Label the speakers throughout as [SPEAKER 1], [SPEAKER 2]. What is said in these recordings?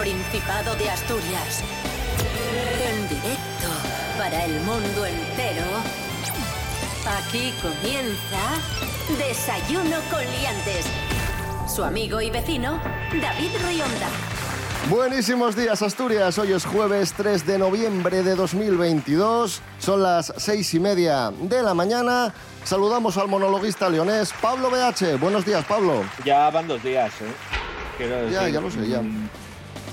[SPEAKER 1] Principado de Asturias. En directo para el mundo entero. Aquí comienza Desayuno con Liantes. Su amigo y vecino, David Rionda.
[SPEAKER 2] Buenísimos días Asturias, hoy es jueves 3 de noviembre de 2022, son las seis y media de la mañana, saludamos al monologuista leonés Pablo BH, buenos días Pablo.
[SPEAKER 3] Ya van dos días, ¿eh? Quiero
[SPEAKER 2] Ya,
[SPEAKER 3] decir,
[SPEAKER 2] ya lo sé, ya.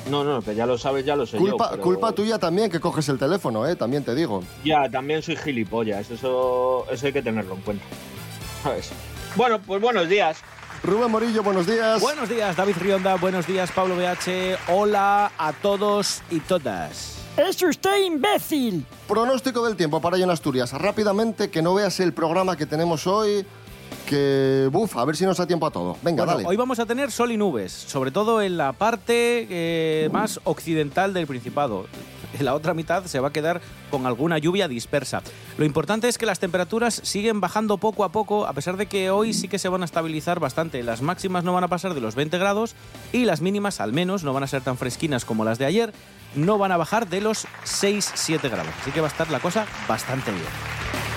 [SPEAKER 3] No, no, que ya lo sabes, ya lo sé
[SPEAKER 2] Culpa,
[SPEAKER 3] yo. pero-
[SPEAKER 2] culpa tuya también que coges el teléfono, eh, también te digo.
[SPEAKER 3] Ya, también soy gilipollas, eso, eso hay que tenerlo en cuenta. ¿Sabes? Bueno, pues buenos días.
[SPEAKER 2] Rubén Morillo, buenos días.
[SPEAKER 4] Buenos días, David Rionda. Buenos días, Pablo BH. Hola a todos y todas.
[SPEAKER 5] ¡Es usted imbécil!
[SPEAKER 2] Pronóstico del tiempo para hoy en Asturias, rápidamente que no veas el programa que tenemos hoy, que, buf, a ver si nos da tiempo a todo. Venga,
[SPEAKER 4] Bueno,
[SPEAKER 2] dale.
[SPEAKER 4] hoy vamos a tener sol y nubes, sobre todo en la parte eh, más occidental del Principado. En la otra mitad se va a quedar con alguna lluvia dispersa. Lo importante es que las temperaturas siguen bajando poco a poco, a pesar de que hoy sí que se van a estabilizar bastante. Las máximas no van a pasar de los 20 grados y las mínimas, al menos, no van a ser tan fresquinas como las de ayer, no van a bajar de los 6-7 grados. Así que va a estar la cosa bastante bien.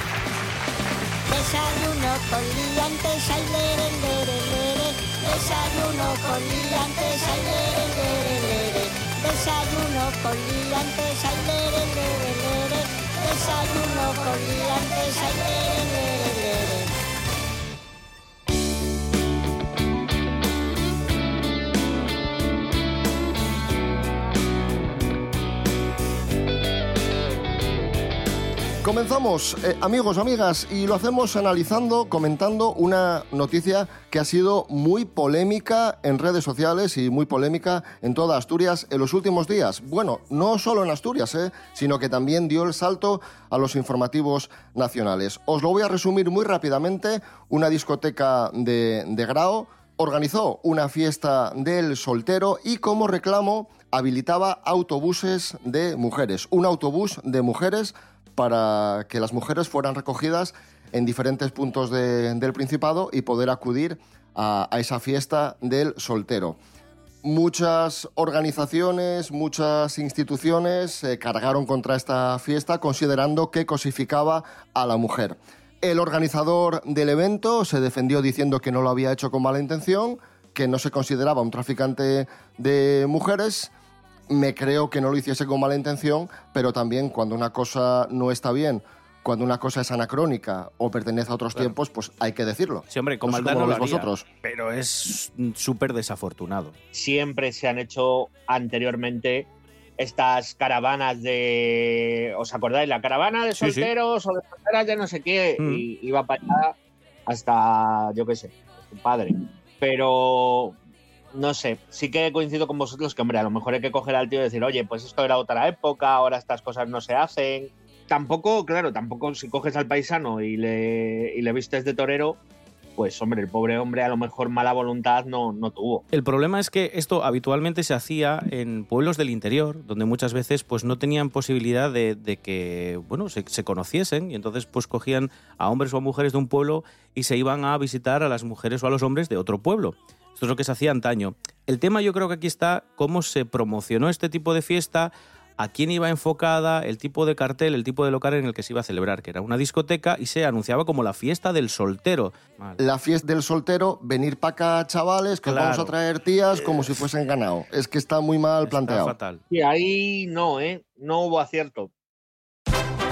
[SPEAKER 6] Desayuno con liantes, ay, lere, lere, lere. Desayuno con liantes, ay, lere, lere, lere. Desayuno con liantes, ay, lere, lere, lere. Desayuno con liantes, ay, lere,
[SPEAKER 2] Comenzamos, eh, amigos, amigas, y lo hacemos analizando, comentando una noticia que ha sido muy polémica en redes sociales y muy polémica en toda Asturias en los últimos días. Bueno, no solo en Asturias, eh, sino que también dio el salto a los informativos nacionales. Os lo voy a resumir muy rápidamente. Una discoteca de, de Grao organizó una fiesta del soltero y como reclamo habilitaba autobuses de mujeres. Un autobús de mujeres para que las mujeres fueran recogidas en diferentes puntos de- del Principado y poder acudir a esa fiesta del soltero. Muchas organizaciones, muchas instituciones se cargaron contra esta fiesta considerando que cosificaba a la mujer. El organizador del evento se defendió diciendo que no lo había hecho con mala intención, que no se consideraba un traficante de mujeres me creo que no lo hiciese con mala intención, pero también cuando una cosa no está bien, cuando una cosa es anacrónica o pertenece a otros tiempos, pues hay que decirlo.
[SPEAKER 4] Sí, hombre, con
[SPEAKER 2] No
[SPEAKER 4] maldad no
[SPEAKER 2] lo
[SPEAKER 4] haría,
[SPEAKER 2] vosotros.
[SPEAKER 4] pero es súper desafortunado.
[SPEAKER 3] Siempre se han hecho anteriormente estas caravanas de. ¿Os acordáis? La caravana de
[SPEAKER 4] Sí, sí.
[SPEAKER 3] solteros o de solteras de no sé qué.
[SPEAKER 4] Mm.
[SPEAKER 3] Y iba para allá hasta, yo qué sé, su padre. Pero. No sé, sí que coincido con vosotros que, hombre, a lo mejor hay que coger al tío y decir, oye, pues esto era otra época, ahora estas cosas no se hacen. Tampoco, claro, tampoco si coges al paisano y le, y le vistes de torero, pues hombre, el pobre hombre a lo mejor mala voluntad no, no tuvo.
[SPEAKER 4] El problema es que esto habitualmente se hacía en pueblos del interior, donde muchas veces pues no tenían posibilidad de, de que bueno se, se conociesen y entonces pues cogían a hombres o a mujeres de un pueblo y se iban a visitar a las mujeres o a los hombres de otro pueblo. Esto es lo que se hacía antaño. El tema yo creo que aquí está cómo se promocionó este tipo de fiesta, a quién iba enfocada, el tipo de cartel, el tipo de local en el que se iba a celebrar, que era una discoteca y se anunciaba como la fiesta del soltero.
[SPEAKER 2] La fiesta del soltero, venir para acá, chavales, que os
[SPEAKER 4] Claro.
[SPEAKER 2] vamos a traer tías como si fuesen ganado. Es que está muy mal
[SPEAKER 4] Está
[SPEAKER 2] planteado.
[SPEAKER 4] fatal.
[SPEAKER 3] Y ahí no, ¿eh? No hubo acierto.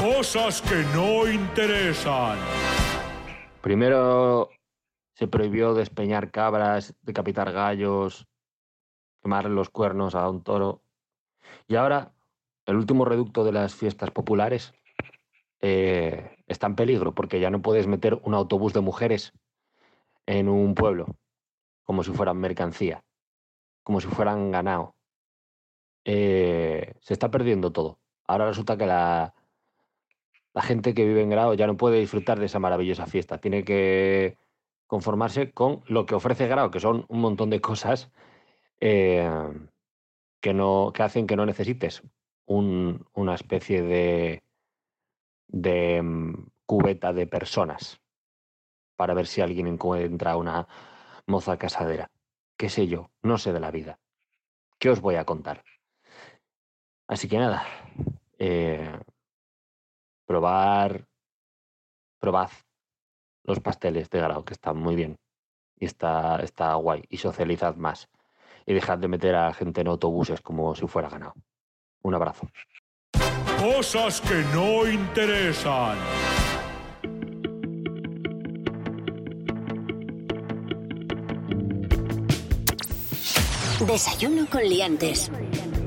[SPEAKER 7] Cosas que no interesan.
[SPEAKER 8] Primero se prohibió despeñar cabras, decapitar gallos, quemar los cuernos a un toro. Y ahora el último reducto de las fiestas populares eh, está en peligro porque ya no puedes meter un autobús de mujeres en un pueblo como si fueran mercancía, como si fueran ganado. Eh, se está perdiendo todo. Ahora resulta que la, la gente que vive en Grado ya no puede disfrutar de esa maravillosa fiesta. Tiene que conformarse con lo que ofrece Grado, que son un montón de cosas eh, que, no, que hacen que no necesites un- una especie de, de mm, cubeta de personas para ver si alguien encuentra una moza casadera. ¿Qué sé yo? No sé de la vida. ¿qué os voy a contar? Así que nada, eh, probar, probad los pasteles de grado, que están muy bien y está, está guay, y socializad más. Y dejad de meter a gente en autobuses como si fuera ganado. Un abrazo.
[SPEAKER 7] Cosas que no interesan.
[SPEAKER 1] Desayuno con liantes.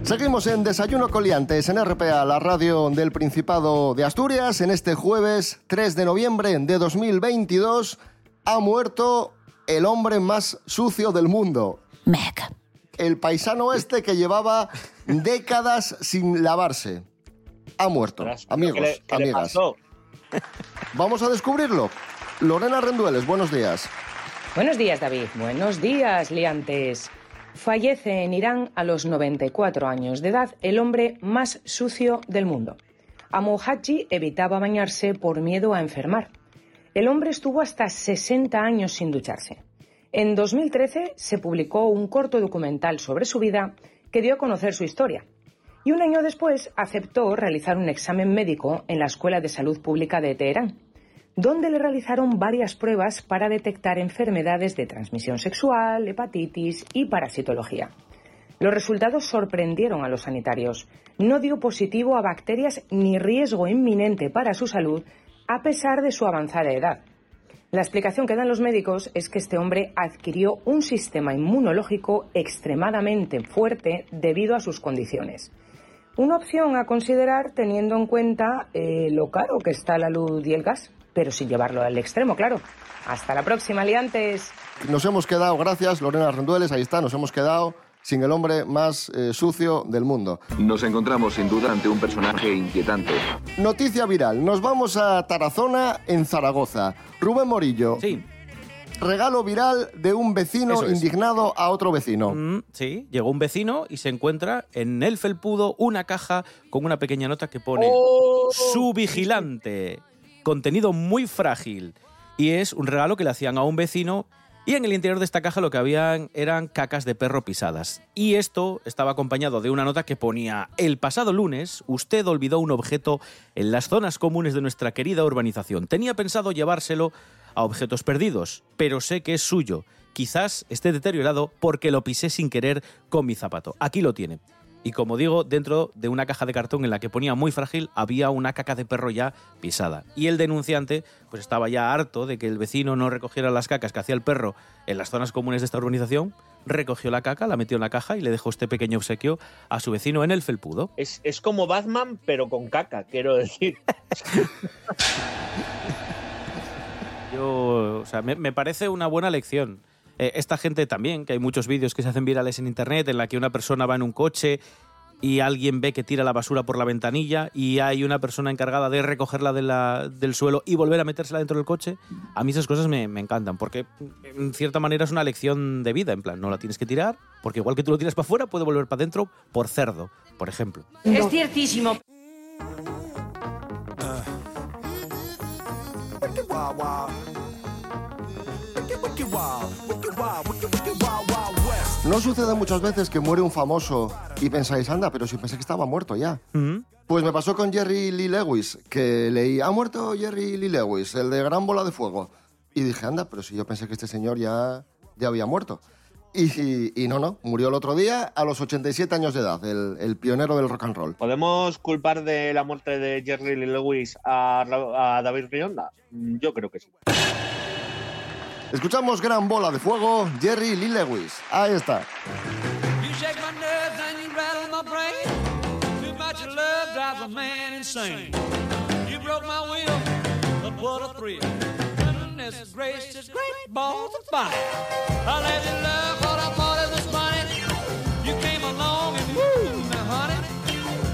[SPEAKER 2] Seguimos en Desayuno Coliantes en RPA, la radio del Principado de Asturias. En este jueves 3 de noviembre de 2022 ha muerto el hombre más sucio del mundo.
[SPEAKER 1] Meg.
[SPEAKER 2] El paisano este que llevaba décadas sin lavarse. Ha muerto. Amigos,
[SPEAKER 3] ¿qué le- qué le
[SPEAKER 2] amigas.
[SPEAKER 3] pasó?
[SPEAKER 2] Vamos a descubrirlo. Lorena Rendueles, buenos días.
[SPEAKER 9] Buenos días, David. Buenos días, liantes. Fallece en Irán a los 94 años de edad el hombre más sucio del mundo. Amu Haji evitaba bañarse por miedo a enfermar. El hombre estuvo hasta 60 años sin ducharse. En 2013 se publicó un corto documental sobre su vida que dio a conocer su historia. Y un año después aceptó realizar un examen médico en la Escuela de Salud Pública de Teherán donde le realizaron varias pruebas para detectar enfermedades de transmisión sexual, hepatitis y parasitología. Los resultados sorprendieron a los sanitarios. No dio positivo a bacterias ni riesgo inminente para su salud, a pesar de su avanzada edad. La explicación que dan los médicos es que este hombre adquirió un sistema inmunológico extremadamente fuerte debido a sus condiciones. Una opción a considerar teniendo en cuenta eh, lo caro que está la luz y el gas, pero sin llevarlo al extremo, claro. Hasta la próxima, liantes.
[SPEAKER 2] Nos hemos quedado, gracias Lorena Rendueles, ahí está, nos hemos quedado sin el hombre más eh, sucio del mundo.
[SPEAKER 10] Nos encontramos sin duda ante un personaje inquietante.
[SPEAKER 2] Noticia viral, nos vamos a Tarazona, en Zaragoza. Rubén Morillo,
[SPEAKER 4] Sí.
[SPEAKER 2] regalo viral de un vecino
[SPEAKER 4] es.
[SPEAKER 2] indignado a otro vecino.
[SPEAKER 4] Mm, sí, llegó un vecino y se encuentra en el felpudo una caja con una pequeña nota que pone su vigilante. Contenido muy frágil. Y es un regalo que le hacían a un vecino y en el interior de esta caja lo que habían eran cacas de perro pisadas. Y esto estaba acompañado de una nota que ponía, el pasado lunes usted olvidó un objeto en las zonas comunes de nuestra querida urbanización. Tenía pensado llevárselo a objetos perdidos, pero sé que es suyo. Quizás esté deteriorado porque lo pisé sin querer con mi zapato. Aquí lo tiene. Y como digo, dentro de una caja de cartón en la que ponía muy frágil había una caca de perro ya pisada. Y el denunciante pues estaba ya harto de que el vecino no recogiera las cacas que hacía el perro en las zonas comunes de esta urbanización, recogió la caca, la metió en la caja y le dejó este pequeño obsequio a su vecino en el felpudo.
[SPEAKER 3] Es, es como Batman, pero con caca, quiero decir.
[SPEAKER 4] Yo, o sea, me, me parece una buena lección. Eh, esta gente también, que hay muchos vídeos que se hacen virales en internet en la que una persona va en un coche y alguien ve que tira la basura por la ventanilla y hay una persona encargada de recogerla de la- del suelo y volver a metérsela dentro del coche. A mí esas cosas me, me encantan porque en cierta manera es una lección de vida, en plan, no la tienes que tirar porque igual que tú lo tiras para afuera puede volver para adentro por cerdo, por ejemplo.
[SPEAKER 5] Es ciertísimo.
[SPEAKER 2] ¿No sucede muchas veces que muere un famoso y pensáis, anda, pero si pensé que estaba muerto ya?
[SPEAKER 4] Ujú.
[SPEAKER 2] Pues me pasó con Jerry Lee Lewis, que leí, ha muerto Jerry Lee Lewis, el de Gran Bola de Fuego. Y dije, anda, pero si yo pensé que este señor ya, ya había muerto. Y, y- y no, no, murió el otro día a los 87 años de edad, el, el pionero del rock and roll.
[SPEAKER 3] ¿Podemos culpar de la muerte de Jerry Lee Lewis a, a David Rionda? Mm, Yo creo que sí.
[SPEAKER 2] Escuchamos Gran Bola de Fuego, Jerry Lee Lewis. Ahí está.
[SPEAKER 11] You shake my nerves and you rattle my brain. Too much love drives a man insane. You broke my will, but what a thrill. Goodness gracious, great balls of fire. I let you love what I thought it was funny. You came along and woo, now honey,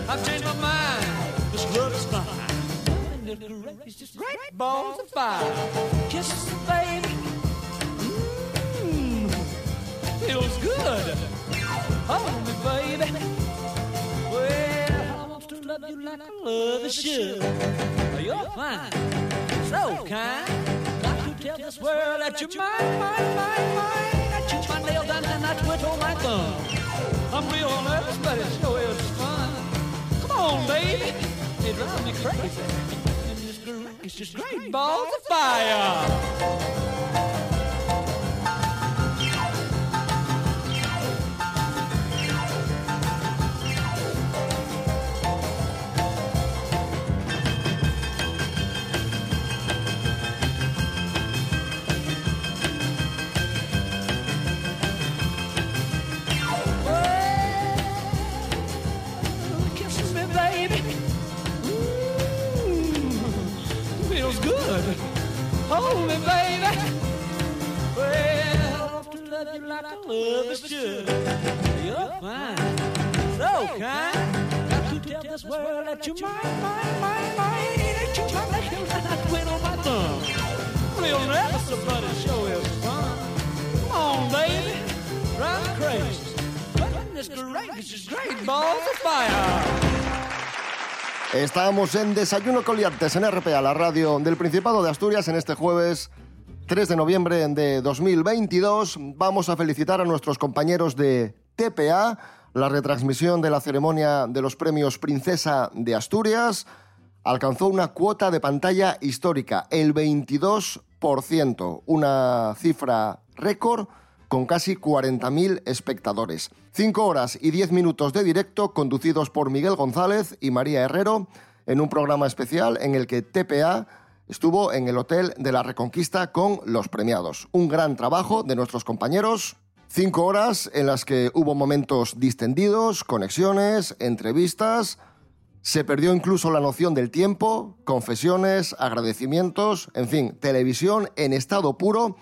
[SPEAKER 11] I've changed my mind. This love is fine. Goodness gracious, great balls of fire. Kisses, baby. feels good. Hold me, baby. Well, I want to love you like a lover should. You're fine, so kind. Got to tell this world that you're mine, mine, mine, mine. That you're my nails down and I twiddle my thumb. I'm real nervous, but it sure is fun. Come on, baby. It drives me crazy. And this girl is just great balls of fire. Hold me, baby. Well, to love you like I love is should. You're fine, so kind. Got to tell this world that you're mine, mine, mine, mine. That you're mine, that you're on my thumb. We'll never somebody show is fun. Come on, baby, drive crazy. Goodness gracious, great balls of fire.
[SPEAKER 2] Estábamos en Desayuno con Liantes en RPA, la radio del Principado de Asturias, en este jueves 3 de noviembre de 2022. Vamos a felicitar a nuestros compañeros de TPA, la retransmisión de la ceremonia de los premios Princesa de Asturias alcanzó una cuota de pantalla histórica, el 22%, una cifra récord con casi 40.000 espectadores. Cinco horas y diez minutos de directo conducidos por Miguel González y María Herrero en un programa especial en el que TPA estuvo en el Hotel de la Reconquista con los premiados. Un gran trabajo de nuestros compañeros. Cinco horas en las que hubo momentos distendidos, conexiones, entrevistas. Se perdió incluso la noción del tiempo, confesiones, agradecimientos, en fin, televisión en estado puro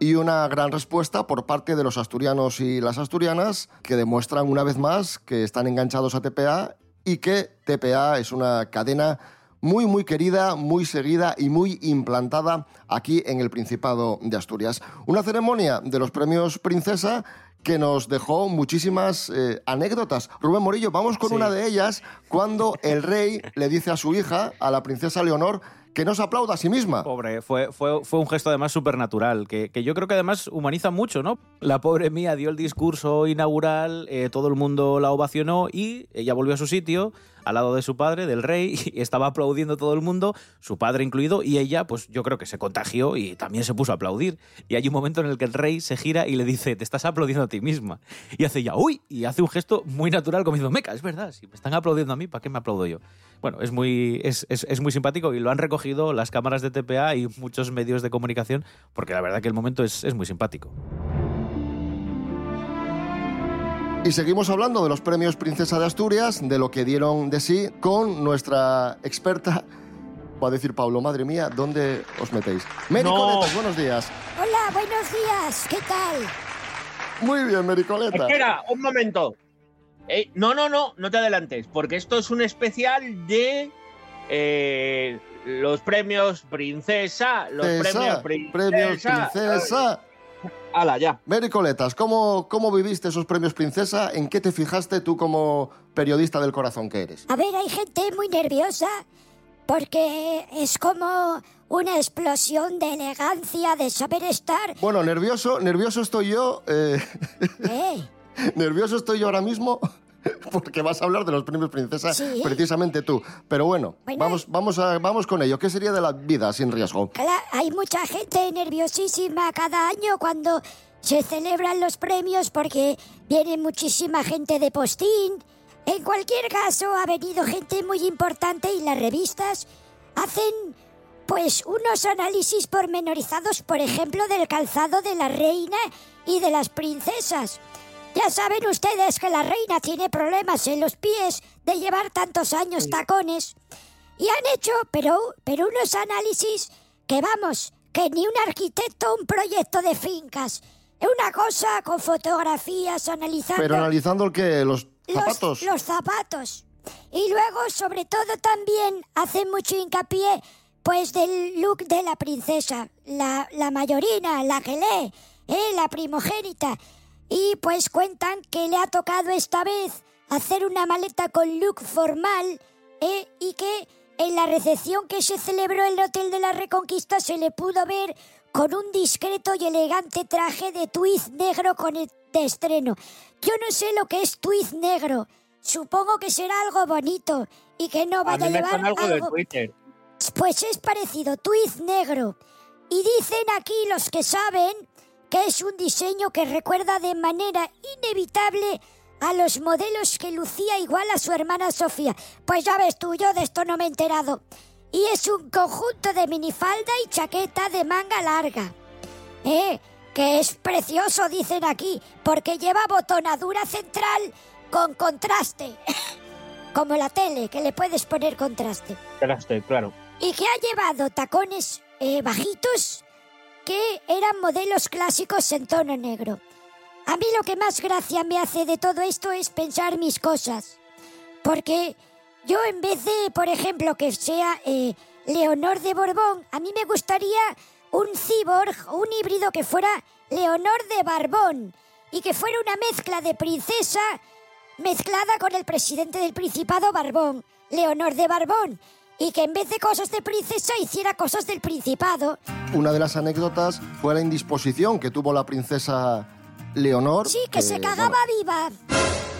[SPEAKER 2] y una gran respuesta por parte de los asturianos y las asturianas que demuestran una vez más que están enganchados a TPA y que TPA es una cadena muy muy querida, muy seguida y muy implantada aquí en el Principado de Asturias. Una ceremonia de los premios Princesa que nos dejó muchísimas eh, anécdotas. Rubén Morillo, vamos con
[SPEAKER 4] Sí.
[SPEAKER 2] una de ellas cuando el rey le dice a su hija, a la princesa Leonor, que no se aplauda a sí misma.
[SPEAKER 4] Pobre, fue, fue, fue un gesto además supernatural, que, que yo creo que además humaniza mucho, ¿no? La pobre mía dio el discurso inaugural, eh, todo el mundo la ovacionó y ella volvió a su sitio, al lado de su padre, del rey, y estaba aplaudiendo todo el mundo, su padre incluido, y ella, pues yo creo que se contagió y también se puso a aplaudir. Y hay un momento en el que el rey se gira y le dice, te estás aplaudiendo a ti misma. Y hace ya, uy, y hace un gesto muy natural como diciendo, meca, es verdad, si me están aplaudiendo a mí, ¿para qué me aplaudo yo? Bueno, es muy, es, es- muy simpático y lo han recogido las cámaras de TPA y muchos medios de comunicación, porque la verdad que el momento es muy simpático.
[SPEAKER 2] Y seguimos hablando de los premios Princesa de Asturias, de lo que dieron de sí, con nuestra experta. Va a decir Pablo, madre mía, ¿dónde os metéis? Mary
[SPEAKER 3] No.
[SPEAKER 2] Coletas, buenos días.
[SPEAKER 6] Hola, buenos días, ¿qué tal?
[SPEAKER 2] Muy bien, Mary Coleta.
[SPEAKER 3] Espera, un momento. Eh, no, no, no, no te adelantes, porque esto es un especial de eh, los premios Princesa, los premios Princesa.
[SPEAKER 2] premios Princesa.
[SPEAKER 3] Hala, ya.
[SPEAKER 2] Mary Coletas, ¿cómo, ¿cómo viviste esos premios Princesa? ¿En qué te fijaste tú como periodista del corazón que eres?
[SPEAKER 6] A ver, hay gente muy nerviosa porque es como una explosión de elegancia, de saber estar.
[SPEAKER 2] Bueno, nervioso, nervioso estoy yo. eh,
[SPEAKER 6] ¿Eh?
[SPEAKER 2] nervioso estoy yo ahora mismo porque vas a hablar de los premios Princesa
[SPEAKER 6] Sí.
[SPEAKER 2] precisamente tú. Pero bueno,
[SPEAKER 6] Bueno.
[SPEAKER 2] vamos, vamos, a, vamos con ello. ¿Qué sería de la vida sin riesgo?
[SPEAKER 6] Hay mucha gente nerviosísima cada año cuando se celebran los premios porque viene muchísima gente de postín. En cualquier caso, ha venido gente muy importante y las revistas hacen pues unos análisis pormenorizados, por ejemplo, del calzado de la reina y de las princesas. Ya saben ustedes que la reina tiene problemas en los pies de llevar tantos años tacones. Y han hecho, pero, pero unos análisis que vamos, que ni un arquitecto un proyecto de fincas. Es una cosa con fotografías analizando
[SPEAKER 2] Pero analizando el que los
[SPEAKER 6] los-
[SPEAKER 2] zapatos.
[SPEAKER 6] Los, zapatos. Y luego, sobre todo, también hacen mucho hincapié, pues, del look de la princesa. La, la mayorina, la que lee, ¿eh? la primogénita. Y pues cuentan que le ha tocado esta vez hacer una maleta con look formal, ¿eh? Y que en la recepción que se celebró en el Hotel de la Reconquista se le pudo ver con un discreto y elegante traje de tweed negro con el de estreno. Yo no sé lo que es tweed negro. supongo que será algo bonito y que no
[SPEAKER 3] A
[SPEAKER 6] vaya
[SPEAKER 3] mí
[SPEAKER 6] a, llevar
[SPEAKER 3] suena algo de
[SPEAKER 6] algo...
[SPEAKER 3] Twitter.
[SPEAKER 6] Pues es parecido, tuit negro. Y dicen aquí los que saben que es un diseño que recuerda de manera inevitable a los modelos que lucía igual a su hermana Sofía. Pues ya ves tú, yo de esto no me he enterado. Y es un conjunto de minifalda y chaqueta de manga larga. Eh, que es precioso, dicen aquí, porque lleva botonadura central con contraste. Como la tele, que le puedes poner contraste.
[SPEAKER 3] Traste, claro.
[SPEAKER 6] Y que ha llevado tacones eh, bajitos que eran modelos clásicos en tono negro. A mí lo que más gracia me hace de todo esto es pensar mis cosas. Porque yo en vez de, por ejemplo, que sea eh, Leonor de Borbón, a mí me gustaría un cyborg, un híbrido que fuera Leonor de Barbón y que fuera una mezcla de princesa mezclada con el presidente del Principado Barbón, Leonor de Barbón, y que en vez de cosas de princesa hiciera cosas del Principado.
[SPEAKER 2] Una de las anécdotas fue la indisposición que tuvo la princesa Leonor.
[SPEAKER 6] Sí, que se cagaba viva.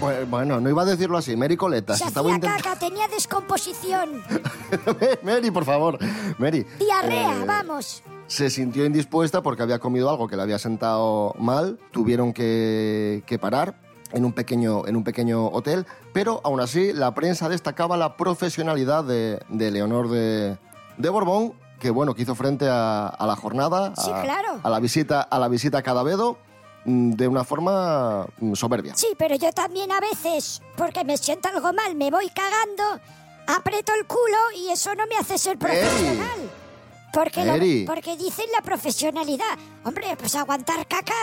[SPEAKER 2] Bueno, bueno, no iba a decirlo así, Mary Coletas.
[SPEAKER 6] Se
[SPEAKER 2] estaba
[SPEAKER 6] hacía
[SPEAKER 2] intent-
[SPEAKER 6] caca, tenía descomposición.
[SPEAKER 2] Mary, por favor, Mary.
[SPEAKER 6] Diarrea,
[SPEAKER 2] Eh,
[SPEAKER 6] vamos.
[SPEAKER 2] se sintió indispuesta porque había comido algo que le había sentado mal. Tuvieron que, que parar en un, pequeño, en un pequeño hotel, pero aún así la prensa destacaba la profesionalidad de, de Leonor de, de Borbón, que bueno, que hizo frente a, a la jornada,
[SPEAKER 6] Sí,
[SPEAKER 2] a,
[SPEAKER 6] claro.
[SPEAKER 2] a la visita a la visita a Cadavedo mm, de una forma mm, soberbia.
[SPEAKER 6] Sí, pero yo también a veces, porque me siento algo mal, me voy cagando, aprieto el culo y eso no me hace ser profesional. Porque, lo- porque dicen la profesionalidad. Hombre, pues aguantar caca,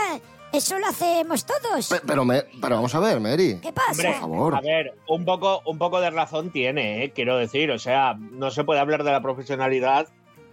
[SPEAKER 6] eso lo hacemos todos.
[SPEAKER 2] Pe- Pero, me- pero vamos a ver, Mary.
[SPEAKER 6] ¿Qué pasa?
[SPEAKER 3] Hombre,
[SPEAKER 2] Por favor.
[SPEAKER 3] a ver, un poco, un poco de razón tiene, ¿eh? quiero decir. O sea, no se puede hablar de la profesionalidad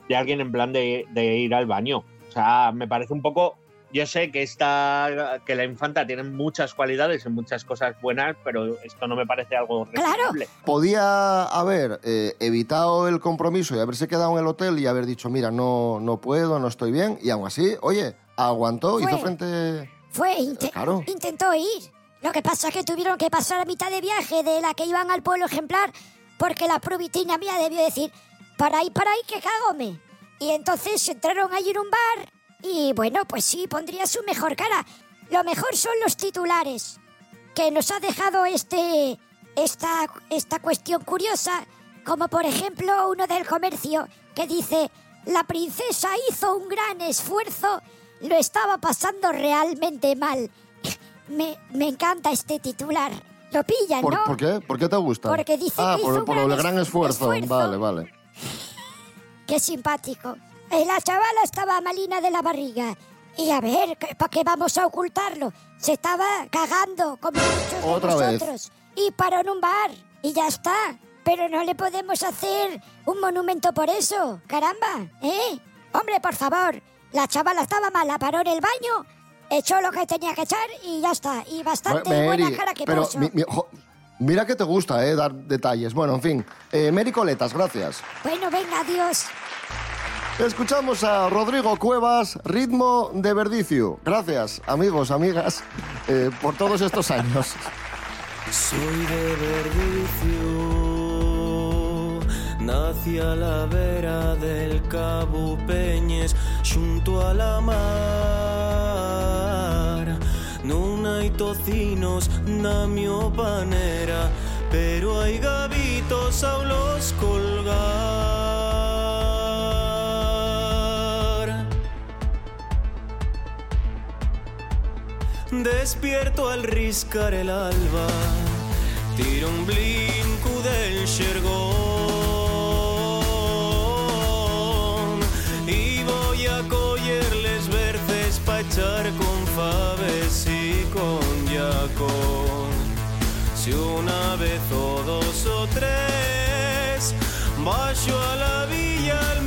[SPEAKER 3] de alguien en plan de, de ir al baño. O sea, me parece un poco. Yo sé que esta, que la infanta tiene muchas cualidades y muchas cosas buenas, pero esto no me parece algo razonable.
[SPEAKER 2] Podía haber eh, evitado el compromiso y haberse quedado en el hotel y haber dicho, mira, no, no puedo, no estoy bien. Y aún así, oye, aguantó,
[SPEAKER 6] Fue.
[SPEAKER 2] hizo frente...
[SPEAKER 6] Fue, inte-
[SPEAKER 2] Claro.
[SPEAKER 6] intentó ir. Lo que pasa es que tuvieron que pasar a mitad de viaje de la que iban al pueblo ejemplar porque la provitina mía debió decir, para ahí, para ahí, que cágome. Y entonces entraron allí en un bar y bueno, pues sí, pondría su mejor cara. Lo mejor son los titulares que nos ha dejado este, esta, esta cuestión curiosa, como por ejemplo uno del comercio que dice, la princesa hizo un gran esfuerzo, lo estaba pasando realmente mal. Me, me encanta este titular. Lo pillan,
[SPEAKER 2] ¿Por,
[SPEAKER 6] ¿no?
[SPEAKER 2] por qué? ¿Por qué te gusta?
[SPEAKER 6] Porque dice
[SPEAKER 2] ah,
[SPEAKER 6] que
[SPEAKER 2] por,
[SPEAKER 6] hizo un
[SPEAKER 2] por
[SPEAKER 6] gran
[SPEAKER 2] el gran
[SPEAKER 6] es-
[SPEAKER 2] esfuerzo.
[SPEAKER 6] esfuerzo.
[SPEAKER 2] Vale, vale.
[SPEAKER 6] Qué simpático. Eh, La chavala estaba malina de la barriga. Y a ver, ¿para qué vamos a ocultarlo? Se estaba cagando como muchos de
[SPEAKER 2] Otra vez.
[SPEAKER 6] nosotros. Y paró en un bar. Y ya está. Pero no le podemos hacer un monumento por eso. Caramba, ¿eh? Hombre, por favor. La chavala estaba mala, paró en el baño, echó lo que tenía que echar y ya está. Y bastante
[SPEAKER 2] Mary,
[SPEAKER 6] buena cara que
[SPEAKER 2] pero
[SPEAKER 6] puso.
[SPEAKER 2] mi- mi- jo- mira que te gusta, eh, dar detalles. Bueno, en fin. Eh, Mary Coletas, gracias.
[SPEAKER 6] Bueno, venga, adiós.
[SPEAKER 2] Escuchamos a Rodrigo Cuevas, Ritmo de Verdicio. Gracias, amigos, amigas, eh, por todos estos años.
[SPEAKER 12] Soy de Verdicio, nací a la vera del Cabo Peñes, junto a la mar. Non hai tocinos na panera, pero hai gavitos ao los colgar. Despierto al riscar el alba, tiro un blinco del xergón Si una vez o dos o tres, bajo a la villa al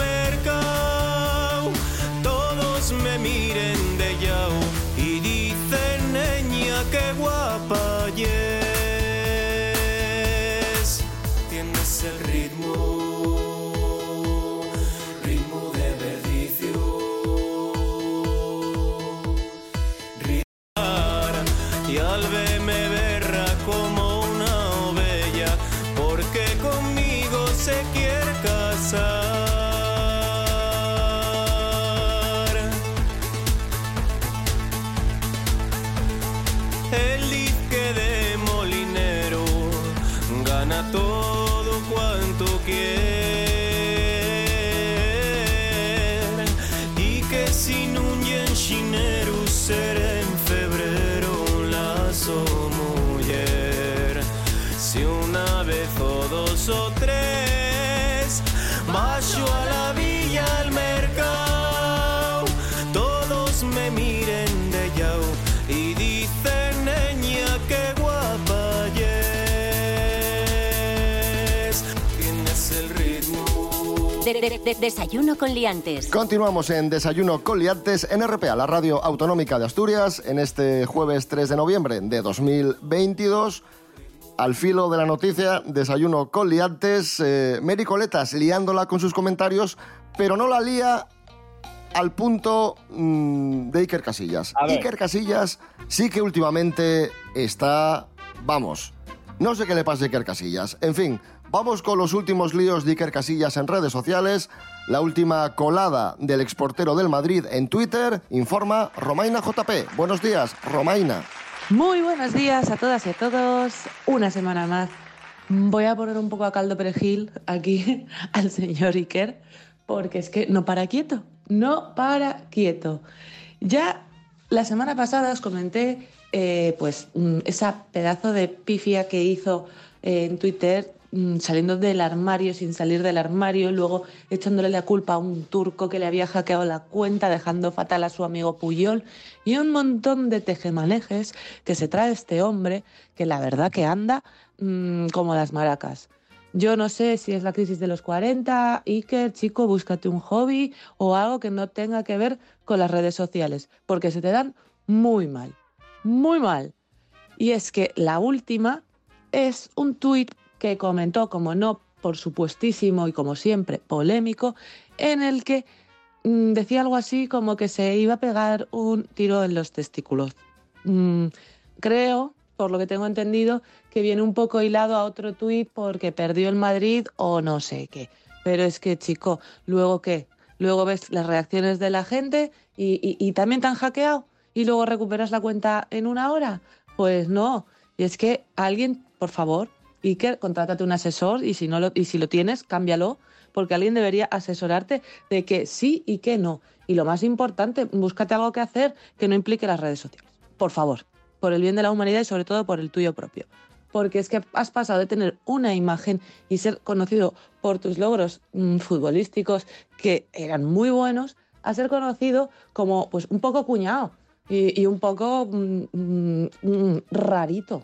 [SPEAKER 12] De- de- de-
[SPEAKER 1] desayuno con liantes.
[SPEAKER 2] Continuamos en Desayuno con Liantes en RPA, la radio autonómica de Asturias, en este jueves 3 de noviembre de 2022. Al filo de la noticia, Desayuno con Liantes, eh, Mary Coletas liándola con sus comentarios, pero no la lía al punto mm, de Iker Casillas. Iker Casillas sí que últimamente está, vamos, no sé qué le pasa a Iker Casillas. En fin, vamos con los últimos líos de Iker Casillas en redes sociales. La última colada del exportero del Madrid en Twitter informa Romaina JP. Buenos días, Romaina.
[SPEAKER 13] Muy buenos días a todas y a todos. Una semana más. Voy a poner un poco a caldo perejil aquí al señor Iker, porque es que no para quieto, no para quieto. Ya la semana pasada os comenté eh, pues mm, esa pedazo de pifia que hizo eh, en Twitter saliendo del armario sin salir del armario, luego echándole la culpa a un turco que le había hackeado la cuenta, dejando fatal a su amigo Puyol y un montón de tejemanejes que se trae este hombre que la verdad que anda mm, como las maracas. Yo no sé si es la crisis de los 40, Iker, chico, búscate un hobby o algo que no tenga que ver con las redes sociales, porque se te dan muy mal, muy mal. Y es que la última es un tuit que comentó, como no, por supuestísimo y como siempre, polémico, en el que mm, decía algo así como que se iba a pegar un tiro en los testículos. Mm, creo, por lo que tengo entendido, que viene un poco hilado a otro tuit porque perdió el Madrid o no sé qué. Pero es que, chico, ¿luego qué? Luego ves las reacciones de la gente y, y- y también te han hackeado y luego recuperas la cuenta en una hora. Pues no. Y es que alguien, por favor, Iker, contrátate un asesor y si, no lo, y si lo tienes, cámbialo, porque alguien debería asesorarte de que sí y que no. Y lo más importante, búscate algo que hacer que no implique las redes sociales. Por favor, por el bien de la humanidad y sobre todo por el tuyo propio. Porque es que has pasado de tener una imagen y ser conocido por tus logros mm, futbolísticos que eran muy buenos a ser conocido como pues un poco cuñado y, un poco mm, mm, rarito.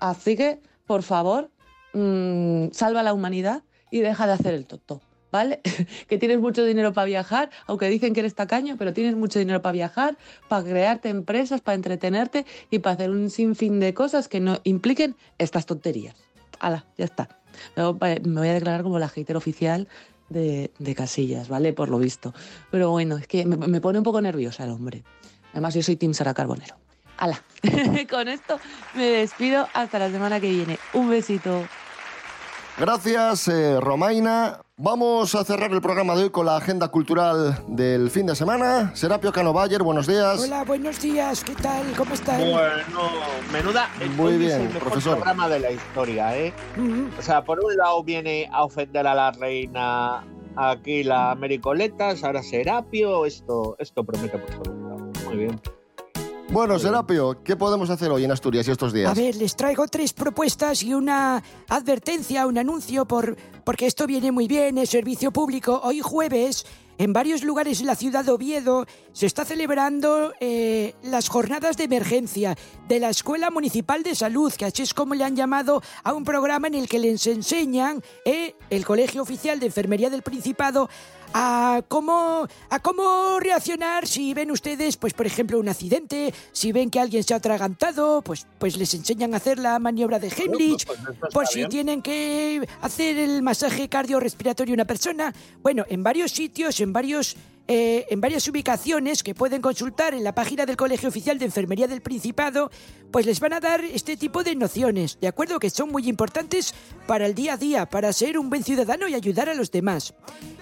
[SPEAKER 13] Así que, por favor, mm, salva la humanidad y deja de hacer el tonto, ¿vale? que tienes mucho dinero para viajar, aunque dicen que eres tacaño, pero tienes mucho dinero para viajar, para crearte empresas, para entretenerte y para hacer un sinfín de cosas que no impliquen estas tonterías. Hala, ya está. Eh, me voy a declarar como la hater oficial de, Casillas, ¿vale? Por lo visto. Pero bueno, es que me, me pone un poco nerviosa el hombre. Además, yo soy Team Sara Carbonero. ¡Hala! Con esto me despido hasta la semana que viene. Un besito.
[SPEAKER 2] Gracias, eh, Romaina. Vamos a cerrar el programa de hoy con la agenda cultural del fin de semana. Serapio Cano Bayer, buenos días.
[SPEAKER 5] Hola, buenos días, ¿qué tal? ¿Cómo están?
[SPEAKER 3] Bueno, menuda.
[SPEAKER 2] Muy
[SPEAKER 3] hoy es
[SPEAKER 2] bien,
[SPEAKER 3] el mejor
[SPEAKER 2] profesor.
[SPEAKER 3] programa de la historia, ¿eh? O sea, por un lado viene a ofender a la reina aquí la Mericoletas, ahora Serapio. Esto, esto promete por todos lados. Muy bien.
[SPEAKER 2] Bueno, Serapio, ¿qué podemos hacer hoy en Asturias y estos días?
[SPEAKER 5] A ver, les traigo tres propuestas y una advertencia, un anuncio, por, porque esto viene muy bien, es servicio público. Hoy jueves, en varios lugares de la ciudad de Oviedo, se está celebrando eh, las jornadas de emergencia de la Escuela Municipal de Salud, que así es como le han llamado a un programa en el que les enseñan eh, el Colegio Oficial de Enfermería del Principado a cómo, a cómo reaccionar si ven ustedes, pues por ejemplo, un accidente, si ven que alguien se ha atragantado, pues, pues les enseñan a hacer la maniobra de Heimlich,
[SPEAKER 3] pues está
[SPEAKER 5] por si
[SPEAKER 3] bien.
[SPEAKER 5] tienen que hacer el masaje cardiorrespiratorio a una persona. Bueno, en varios sitios, en varios... eh, en varias ubicaciones que pueden consultar en la página del Colegio Oficial de Enfermería del Principado, pues les van a dar este tipo de nociones, ¿de acuerdo? Que son muy importantes para el día a día, para ser un buen ciudadano y ayudar a los demás.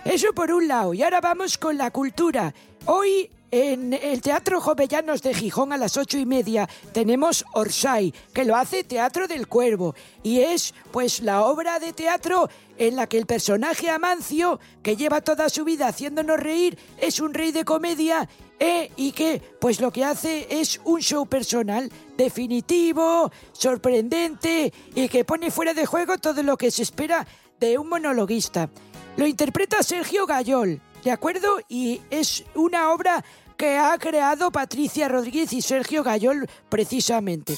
[SPEAKER 5] Eso por un lado. Y ahora vamos con la cultura. Hoy en el Teatro Jovellanos de Gijón a las ocho y media tenemos Orsay, que lo hace Teatro del Cuervo. Y es, pues, la obra de teatro en la que el personaje Amancio, que lleva toda su vida haciéndonos reír, es un rey de comedia eh, y que, pues, lo que hace es un show personal definitivo, sorprendente y que pone fuera de juego todo lo que se espera de un monologuista. Lo interpreta Sergio Gayol, ¿de acuerdo? Y es una obra que ha creado Patricia Rodríguez y Sergio Gayol precisamente.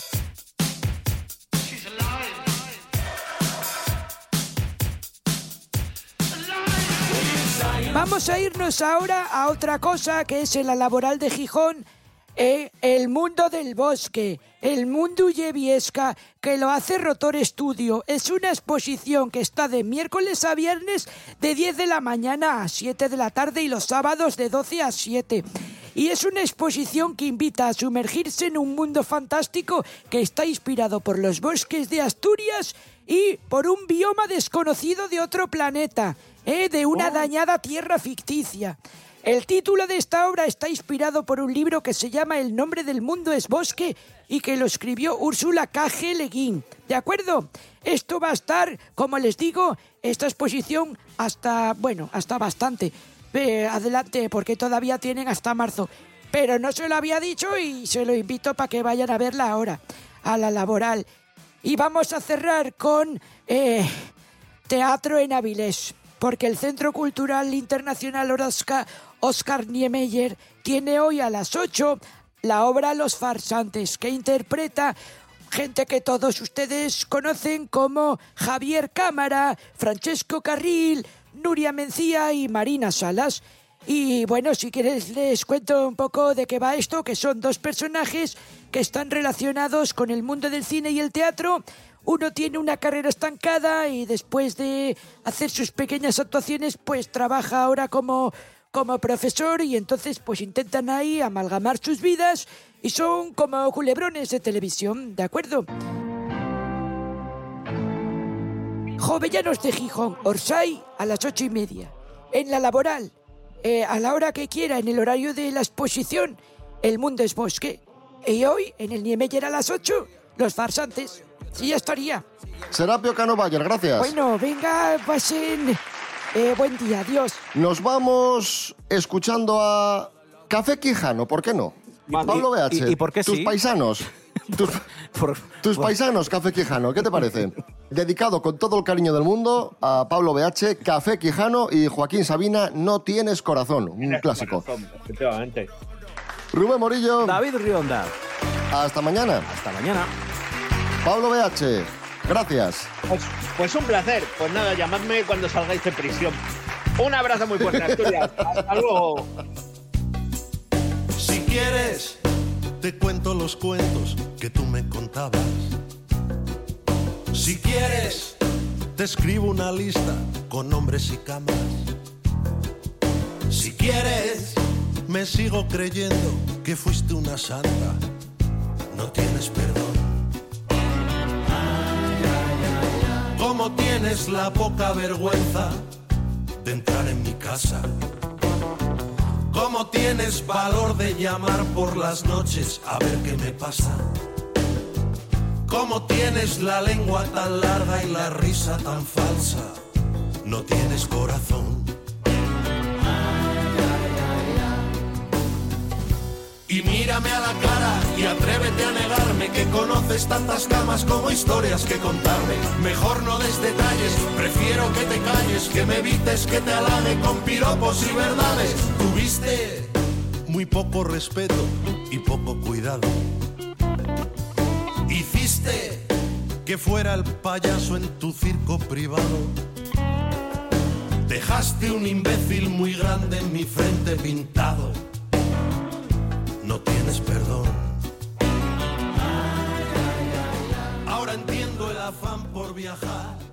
[SPEAKER 5] Vamos a irnos ahora a otra cosa que es en la laboral de Gijón, eh, el mundo del bosque, el mundo Yeviesca, que lo hace Rotor Estudio. Es una exposición que está de miércoles a viernes de 10 de la mañana a 7 de la tarde y los sábados de 12 a 7. Y es una exposición que invita a sumergirse en un mundo fantástico que está inspirado por los bosques de Asturias y por un bioma desconocido de otro planeta, ¿eh? de una dañada tierra ficticia. El título de esta obra está inspirado por un libro que se llama El nombre del mundo es bosque y que lo escribió Úrsula K. G. Le Guin. ¿De acuerdo? Esto va a estar, como les digo, esta exposición hasta, bueno, hasta bastante. Eh, adelante, porque todavía tienen hasta marzo. Pero no se lo había dicho y se lo invito para que vayan a verla ahora, a la laboral. Y vamos a cerrar con eh, teatro en Avilés, porque el Centro Cultural Internacional Oscar, Oscar Niemeyer tiene hoy a las 8 la obra Los Farsantes, que interpreta gente que todos ustedes conocen como Javier Cámara, Francesco Carril, Nuria Mencía y Marina Salas. Y bueno, si quieres les cuento un poco de qué va esto, que son dos personajes que están relacionados con el mundo del cine y el teatro. Uno tiene una carrera estancada y después de hacer sus pequeñas actuaciones, pues trabaja ahora como, como profesor y entonces pues intentan ahí amalgamar sus vidas y son como culebrones de televisión, ¿de acuerdo? Jovellanos de Gijón, Orsay, a las ocho y media. En la laboral, eh, a la hora que quiera, en el horario de la exposición, El Mundo es Bosque. Y hoy, en el Niemeyer a las ocho, Los Farsantes. Sí, ya estaría.
[SPEAKER 2] Serapio Cano Bayer, gracias.
[SPEAKER 5] Bueno, venga, pasen. Eh, buen día, adiós.
[SPEAKER 2] Nos vamos escuchando a Café Quijano, ¿por qué no? Pablo BH,
[SPEAKER 4] y- y por qué
[SPEAKER 2] tus
[SPEAKER 4] sí?
[SPEAKER 2] paisanos. Tus, tus paisanos, Café Quijano, ¿qué te parece? Dedicado con todo el cariño del mundo a Pablo BH, Café Quijano y Joaquín Sabina, No tienes corazón, un clásico.
[SPEAKER 3] Efectivamente.
[SPEAKER 2] Rubén Morillo.
[SPEAKER 4] David Rionda.
[SPEAKER 2] Hasta mañana.
[SPEAKER 4] Hasta mañana.
[SPEAKER 2] Pablo BH, gracias.
[SPEAKER 3] Pues, pues un placer. Pues nada, llamadme cuando salgáis de prisión. Un abrazo muy fuerte, Asturias. Hasta luego.
[SPEAKER 14] Si quieres, te cuento los cuentos que tú me contabas. Si quieres, te escribo una lista con nombres y camas. Si quieres, me sigo creyendo que fuiste una santa. No tienes perdón. ¿Cómo tienes la poca vergüenza de entrar en mi casa? ¿Cómo tienes valor de llamar por las noches a ver qué me pasa? ¿Cómo tienes la lengua tan larga y la risa tan falsa? No tienes corazón. Mírame a la cara y atrévete a negarme que conoces tantas camas como historias que contarme. Mejor no des detalles, prefiero que te calles, que me evites que te halague con piropos y verdades. Tuviste muy poco respeto y poco cuidado. Hiciste que fuera el payaso en tu circo privado. Dejaste un imbécil muy grande en mi frente pintado. No tienes perdón. Ahora entiendo el afán por viajar